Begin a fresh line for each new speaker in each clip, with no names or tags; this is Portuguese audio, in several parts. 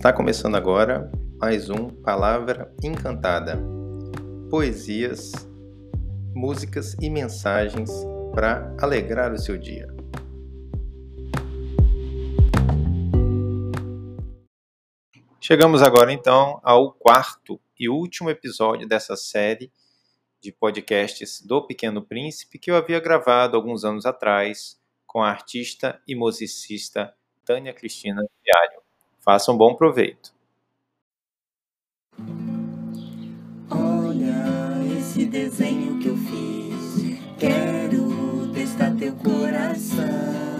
Está começando agora mais um Palavra Encantada. Poesias, músicas e mensagens para alegrar o seu dia. Chegamos agora então ao quarto e último episódio dessa série de podcasts do Pequeno Príncipe que eu havia gravado alguns anos atrás com a artista e musicista Tânia Cristina Diário. Faça um bom proveito.
Olha esse desenho que eu fiz. Quero testar teu coração.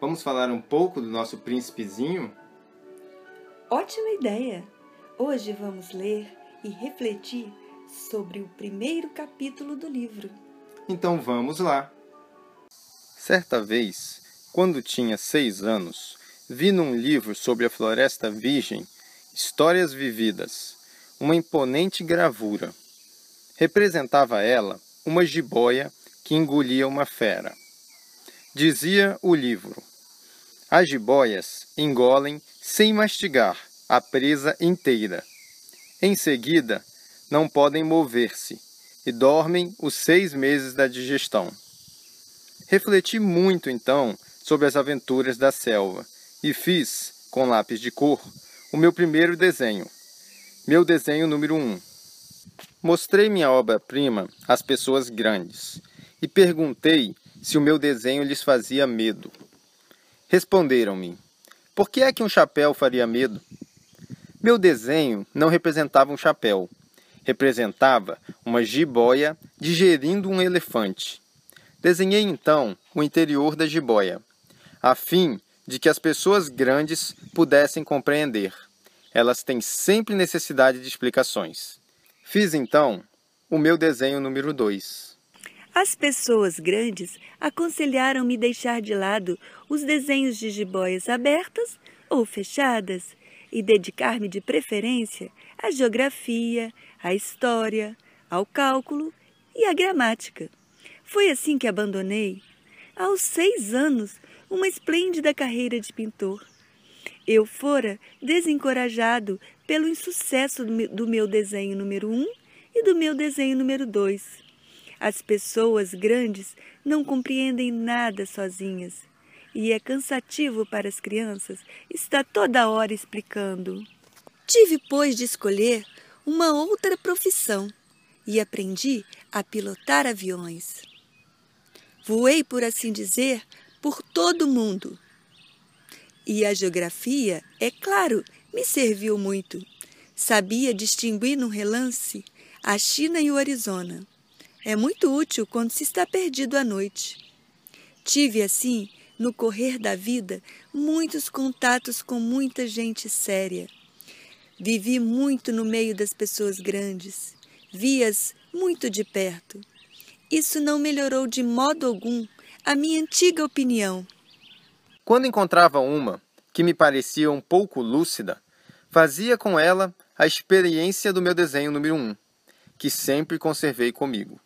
vamos falar um pouco do nosso príncipezinho?
Ótima ideia! Hoje vamos ler e refletir sobre o primeiro capítulo do livro.
Então vamos lá! Certa vez, quando tinha seis anos, vi num livro sobre a Floresta Virgem Histórias Vividas uma imponente gravura. Representava ela uma jiboia que engolia uma fera. Dizia o livro: As jiboias engolem sem mastigar a presa inteira. Em seguida, não podem mover-se e dormem os seis meses da digestão. Refleti muito então sobre as aventuras da selva e fiz, com lápis de cor, o meu primeiro desenho. Meu desenho número um. Mostrei minha obra-prima às pessoas grandes e perguntei se o meu desenho lhes fazia medo. Responderam-me: Por que é que um chapéu faria medo? Meu desenho não representava um chapéu, representava uma jiboia digerindo um elefante. Desenhei então o interior da jiboia, a fim de que as pessoas grandes pudessem compreender. Elas têm sempre necessidade de explicações. Fiz então o meu desenho número 2.
As pessoas grandes aconselharam-me deixar de lado os desenhos de jiboias abertas ou fechadas e dedicar-me de preferência à geografia, à história, ao cálculo e à gramática. Foi assim que abandonei, aos seis anos, uma esplêndida carreira de pintor. Eu fora desencorajado pelo insucesso do meu desenho número um e do meu desenho número dois. As pessoas grandes não compreendem nada sozinhas e é cansativo para as crianças estar toda hora explicando. Tive, pois, de escolher uma outra profissão e aprendi a pilotar aviões. Voei, por assim dizer, por todo o mundo. E a geografia, é claro, me serviu muito. Sabia distinguir num relance a China e o Arizona é muito útil quando se está perdido à noite. Tive, assim, no correr da vida, muitos contatos com muita gente séria. Vivi muito no meio das pessoas grandes, vi-as muito de perto. Isso não melhorou de modo algum a minha antiga opinião.
Quando encontrava uma que me parecia um pouco lúcida, fazia com ela a experiência do meu desenho número 1, um, que sempre conservei comigo.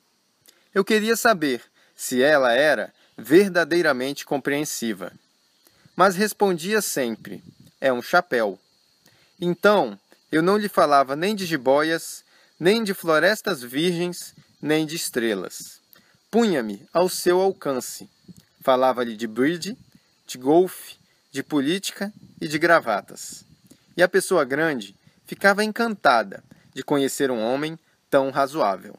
Eu queria saber se ela era verdadeiramente compreensiva. Mas respondia sempre: é um chapéu. Então, eu não lhe falava nem de jiboias, nem de florestas virgens, nem de estrelas. Punha-me ao seu alcance. Falava-lhe de bridge, de golfe, de política e de gravatas. E a pessoa grande ficava encantada de conhecer um homem tão razoável.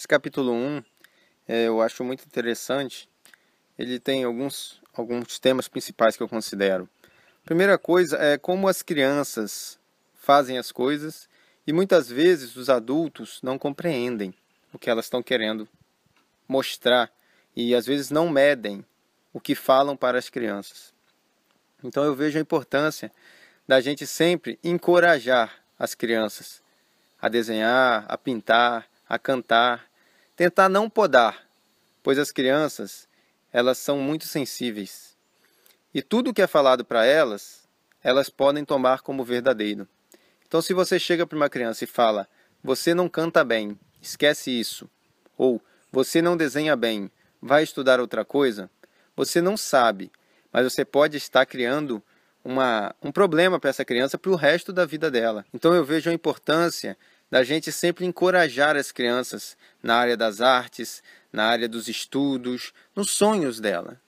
Esse capítulo 1 é, eu acho muito interessante. Ele tem alguns, alguns temas principais que eu considero. Primeira coisa é como as crianças fazem as coisas e muitas vezes os adultos não compreendem o que elas estão querendo mostrar e às vezes não medem o que falam para as crianças. Então eu vejo a importância da gente sempre encorajar as crianças a desenhar, a pintar, a cantar, tentar não podar, pois as crianças, elas são muito sensíveis. E tudo que é falado para elas, elas podem tomar como verdadeiro. Então se você chega para uma criança e fala: "Você não canta bem, esquece isso", ou "Você não desenha bem, vai estudar outra coisa", você não sabe, mas você pode estar criando uma, um problema para essa criança para o resto da vida dela. Então eu vejo a importância da gente sempre encorajar as crianças na área das artes, na área dos estudos, nos sonhos dela.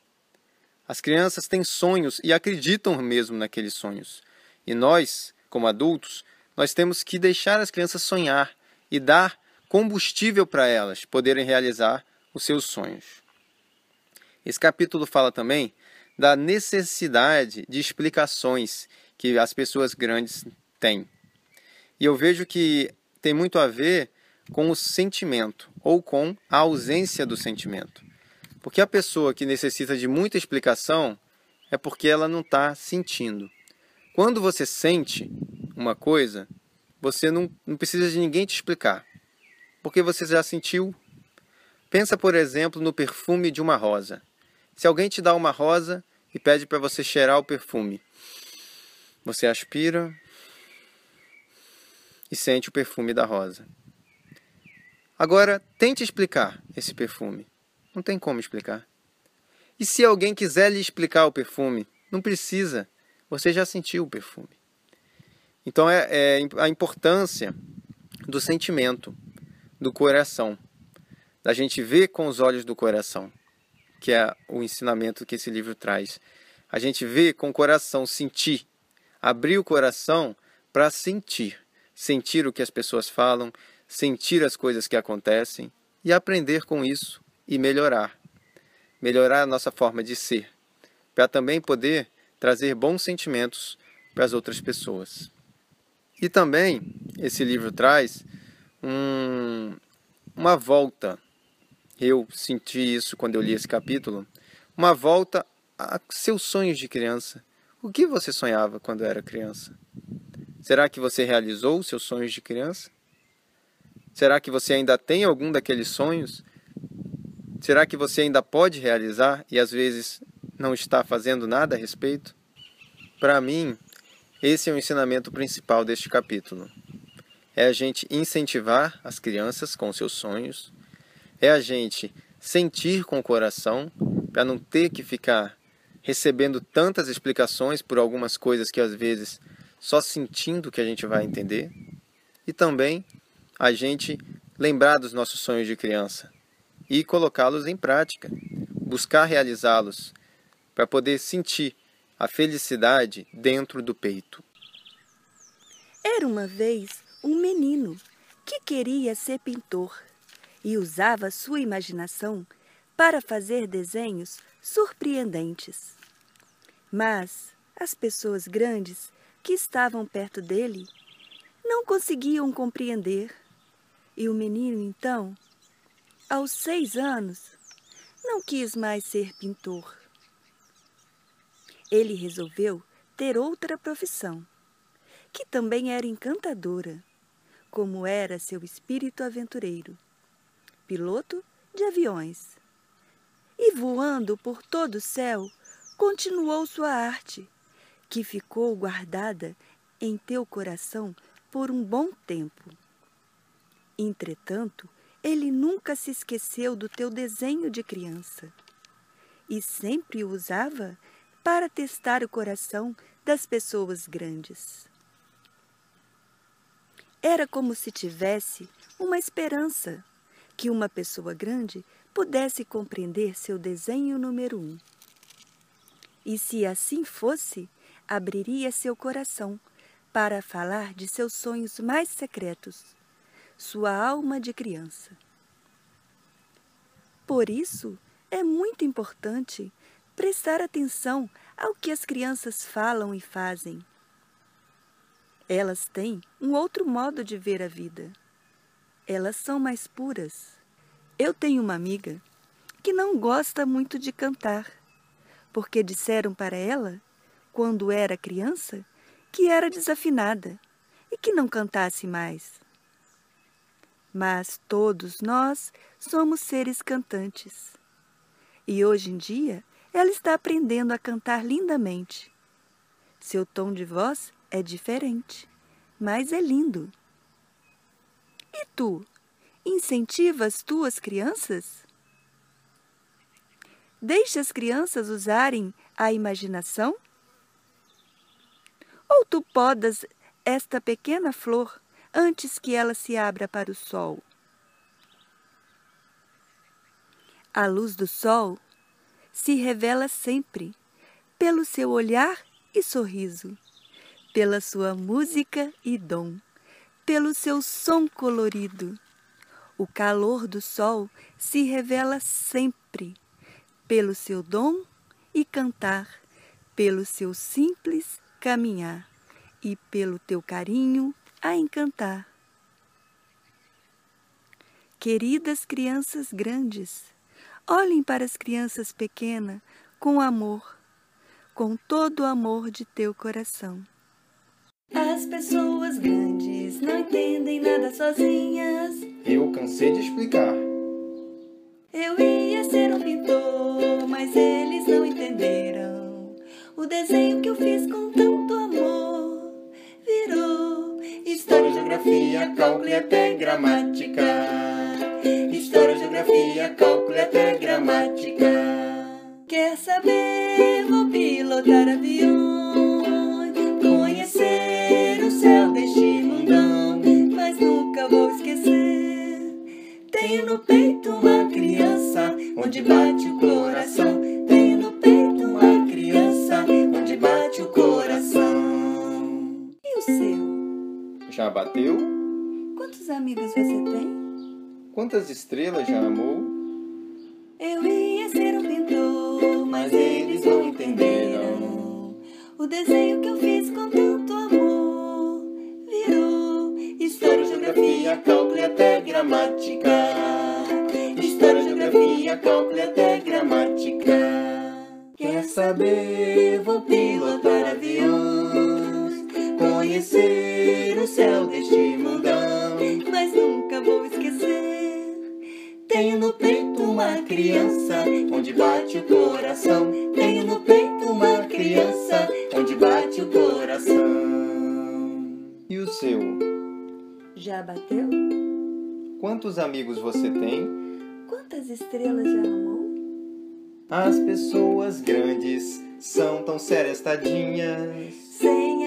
As crianças têm sonhos e acreditam mesmo naqueles sonhos. E nós, como adultos, nós temos que deixar as crianças sonhar e dar combustível para elas poderem realizar os seus sonhos. Esse capítulo fala também da necessidade de explicações que as pessoas grandes têm. E eu vejo que tem muito a ver com o sentimento ou com a ausência do sentimento. Porque a pessoa que necessita de muita explicação é porque ela não está sentindo. Quando você sente uma coisa, você não, não precisa de ninguém te explicar, porque você já sentiu. Pensa, por exemplo, no perfume de uma rosa. Se alguém te dá uma rosa e pede para você cheirar o perfume, você aspira, e sente o perfume da rosa. Agora, tente explicar esse perfume. Não tem como explicar. E se alguém quiser lhe explicar o perfume, não precisa. Você já sentiu o perfume. Então é, é a importância do sentimento, do coração, da gente ver com os olhos do coração, que é o ensinamento que esse livro traz. A gente vê com o coração, sentir, abrir o coração para sentir sentir o que as pessoas falam, sentir as coisas que acontecem e aprender com isso e melhorar. Melhorar a nossa forma de ser, para também poder trazer bons sentimentos para as outras pessoas. E também esse livro traz um, uma volta. Eu senti isso quando eu li esse capítulo. Uma volta a seus sonhos de criança. O que você sonhava quando era criança? Será que você realizou os seus sonhos de criança? Será que você ainda tem algum daqueles sonhos? Será que você ainda pode realizar e às vezes não está fazendo nada a respeito? Para mim, esse é o ensinamento principal deste capítulo. É a gente incentivar as crianças com seus sonhos, é a gente sentir com o coração para não ter que ficar recebendo tantas explicações por algumas coisas que às vezes só sentindo que a gente vai entender, e também a gente lembrar dos nossos sonhos de criança e colocá-los em prática, buscar realizá-los para poder sentir a felicidade dentro do peito.
Era uma vez um menino que queria ser pintor e usava sua imaginação para fazer desenhos surpreendentes. Mas as pessoas grandes que estavam perto dele não conseguiam compreender. E o menino, então, aos seis anos, não quis mais ser pintor. Ele resolveu ter outra profissão, que também era encantadora, como era seu espírito aventureiro piloto de aviões. E voando por todo o céu, continuou sua arte que ficou guardada em teu coração por um bom tempo. Entretanto, ele nunca se esqueceu do teu desenho de criança e sempre o usava para testar o coração das pessoas grandes. Era como se tivesse uma esperança que uma pessoa grande pudesse compreender seu desenho número um. E se assim fosse, abriria seu coração para falar de seus sonhos mais secretos, sua alma de criança. Por isso, é muito importante prestar atenção ao que as crianças falam e fazem elas têm um outro modo de ver a vida. Elas são mais puras. Eu tenho uma amiga que não gosta muito de cantar, porque disseram para ela, quando era criança, que era desafinada e que não cantasse mais. Mas todos nós somos seres cantantes. E hoje em dia ela está aprendendo a cantar lindamente. Seu tom de voz é diferente, mas é lindo. E tu, incentiva as tuas crianças? Deixa as crianças usarem a imaginação? Ou tu podas esta pequena flor antes que ela se abra para o sol? A luz do sol se revela sempre pelo seu olhar e sorriso pela sua música e dom, pelo seu som colorido. O calor do sol se revela sempre pelo seu dom e cantar, pelo seu simples caminhar e pelo teu carinho a encantar. Queridas crianças grandes, olhem para as crianças pequenas com amor, com todo o amor de teu coração.
As pessoas grandes não entendem nada sozinhas.
Eu cansei de explicar.
Eu ia ser um pintor, mas eles não entenderam. O desenho que eu fiz com tanto amor virou história, geografia, cálculo e até gramática. História, geografia, cálculo e até gramática. Quer saber? Vou pilotar avião.
Quantas estrelas já amou?
Eu ia ser um pintor, mas eles não entenderam. O desenho que eu fiz com tanto amor virou história, geografia, cálculo e até gramática geografia, cálculo e até gramática. Quer saber? Vou pilotar aviões, conhecer o céu deste Tenho no peito uma criança, onde bate o coração. Tenho no peito uma criança, onde bate o coração.
E o seu?
Já bateu?
Quantos amigos você tem?
Quantas estrelas já amou?
As pessoas grandes são tão sérias, tadinhas.
Sem